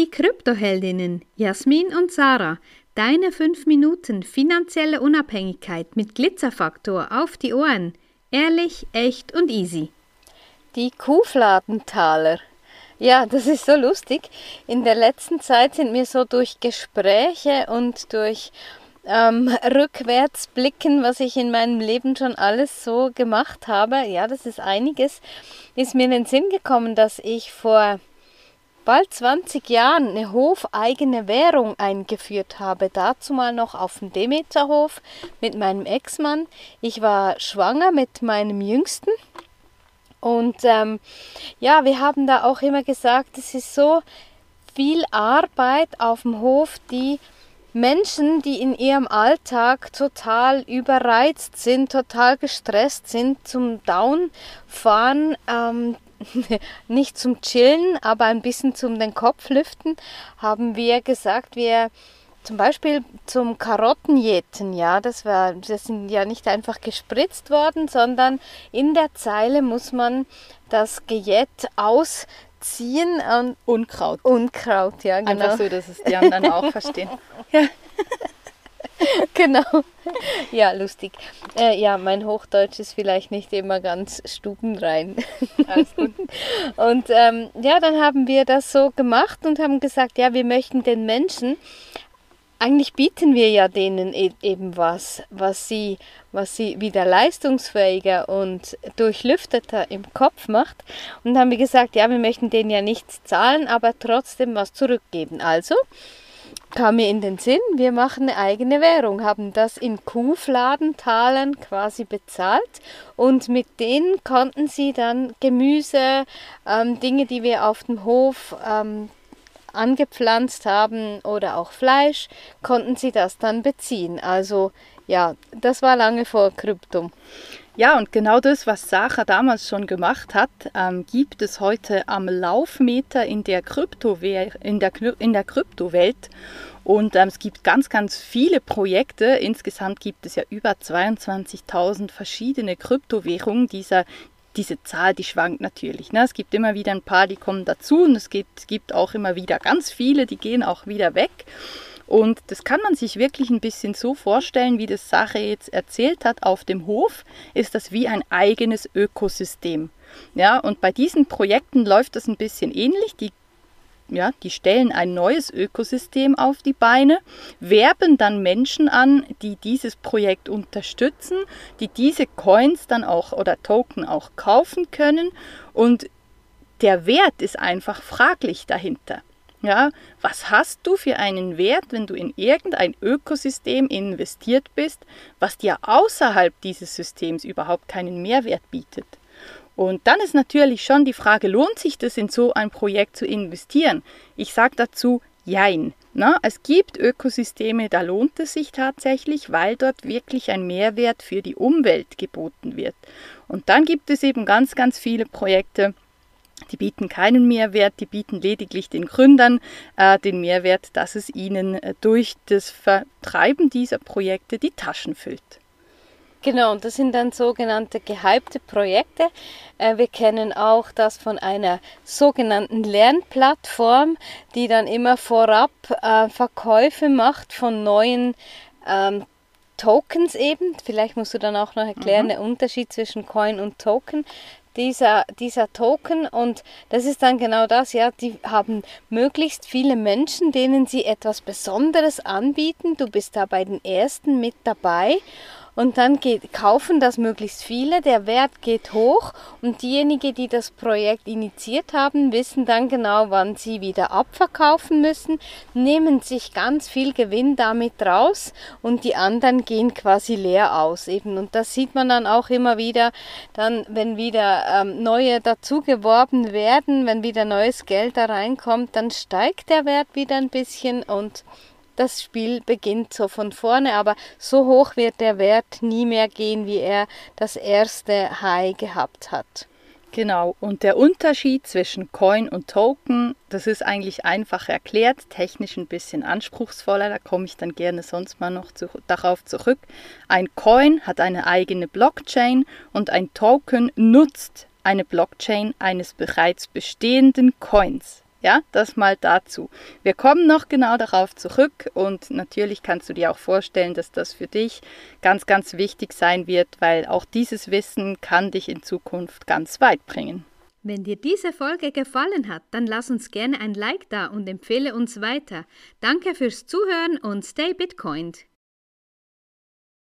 Die Kryptoheldinnen Jasmin und Sarah, deine 5 Minuten finanzielle Unabhängigkeit mit Glitzerfaktor auf die Ohren. Ehrlich, echt und easy. Die Kuhfladentaler. Ja, das ist so lustig. In der letzten Zeit sind mir so durch Gespräche und durch ähm, rückwärts was ich in meinem Leben schon alles so gemacht habe, ja, das ist einiges, ist mir in den Sinn gekommen, dass ich vor bald 20 Jahren eine hofeigene Währung eingeführt habe. Dazu mal noch auf dem Demeterhof mit meinem Ex-Mann. Ich war schwanger mit meinem Jüngsten. Und ähm, ja, wir haben da auch immer gesagt, es ist so viel Arbeit auf dem Hof, die Menschen, die in ihrem Alltag total überreizt sind, total gestresst sind, zum Downfahren, ähm, nicht zum Chillen, aber ein bisschen zum den Kopf lüften, haben wir gesagt, wir zum Beispiel zum Karottenjäten, ja, das war, das sind ja nicht einfach gespritzt worden, sondern in der Zeile muss man das Gejät ausziehen und Unkraut. Unkraut, ja, genau. Einfach so, dass es die anderen auch verstehen. Ja. genau. Ja, lustig. Äh, ja, mein Hochdeutsch ist vielleicht nicht immer ganz stubenrein. Alles gut. Und ähm, ja, dann haben wir das so gemacht und haben gesagt, ja, wir möchten den Menschen eigentlich bieten wir ja denen e-, eben was, was sie, was sie wieder leistungsfähiger und durchlüfteter im Kopf macht. Und haben wir gesagt, ja, wir möchten denen ja nichts zahlen, aber trotzdem was zurückgeben. Also kam mir in den Sinn, wir machen eine eigene Währung, haben das in Kuhfladentalen quasi bezahlt und mit denen konnten sie dann Gemüse, ähm, Dinge, die wir auf dem Hof ähm, angepflanzt haben oder auch Fleisch, konnten sie das dann beziehen. Also ja, das war lange vor Kryptum. Ja, und genau das, was Sacha damals schon gemacht hat, ähm, gibt es heute am Laufmeter in der, in der, in der Kryptowelt. Und ähm, es gibt ganz, ganz viele Projekte. Insgesamt gibt es ja über 22.000 verschiedene Kryptowährungen. Dieser, diese Zahl, die schwankt natürlich. Ne? Es gibt immer wieder ein paar, die kommen dazu und es gibt, gibt auch immer wieder ganz viele, die gehen auch wieder weg. Und das kann man sich wirklich ein bisschen so vorstellen, wie das Sache jetzt erzählt hat. Auf dem Hof ist das wie ein eigenes Ökosystem. Ja, und bei diesen Projekten läuft das ein bisschen ähnlich. Die ja, die stellen ein neues Ökosystem auf die Beine, werben dann Menschen an, die dieses Projekt unterstützen, die diese Coins dann auch oder Token auch kaufen können und der Wert ist einfach fraglich dahinter. Ja, was hast du für einen Wert, wenn du in irgendein Ökosystem investiert bist, was dir außerhalb dieses Systems überhaupt keinen Mehrwert bietet? Und dann ist natürlich schon die Frage, lohnt sich das in so ein Projekt zu investieren? Ich sage dazu, jein. Na, es gibt Ökosysteme, da lohnt es sich tatsächlich, weil dort wirklich ein Mehrwert für die Umwelt geboten wird. Und dann gibt es eben ganz, ganz viele Projekte, die bieten keinen Mehrwert, die bieten lediglich den Gründern äh, den Mehrwert, dass es ihnen äh, durch das Vertreiben dieser Projekte die Taschen füllt. Genau, und das sind dann sogenannte gehypte Projekte. Äh, wir kennen auch das von einer sogenannten Lernplattform, die dann immer vorab äh, Verkäufe macht von neuen ähm, Tokens eben. Vielleicht musst du dann auch noch erklären, mhm. der Unterschied zwischen Coin und Token. Dieser, dieser Token und das ist dann genau das, ja, die haben möglichst viele Menschen, denen sie etwas Besonderes anbieten. Du bist da bei den ersten mit dabei und dann geht, kaufen das möglichst viele, der Wert geht hoch. Und diejenigen, die das Projekt initiiert haben, wissen dann genau, wann sie wieder abverkaufen müssen, nehmen sich ganz viel Gewinn damit raus und die anderen gehen quasi leer aus eben. Und das sieht man dann auch immer wieder, dann wenn wieder ähm, neue dazu geworben werden, wenn wieder neues Geld da reinkommt, dann steigt der Wert wieder ein bisschen und das Spiel beginnt so von vorne, aber so hoch wird der Wert nie mehr gehen, wie er das erste High gehabt hat. Genau, und der Unterschied zwischen Coin und Token, das ist eigentlich einfach erklärt, technisch ein bisschen anspruchsvoller, da komme ich dann gerne sonst mal noch zu, darauf zurück. Ein Coin hat eine eigene Blockchain und ein Token nutzt eine Blockchain eines bereits bestehenden Coins. Ja, das mal dazu. Wir kommen noch genau darauf zurück und natürlich kannst du dir auch vorstellen, dass das für dich ganz, ganz wichtig sein wird, weil auch dieses Wissen kann dich in Zukunft ganz weit bringen. Wenn dir diese Folge gefallen hat, dann lass uns gerne ein Like da und empfehle uns weiter. Danke fürs Zuhören und stay Bitcoined.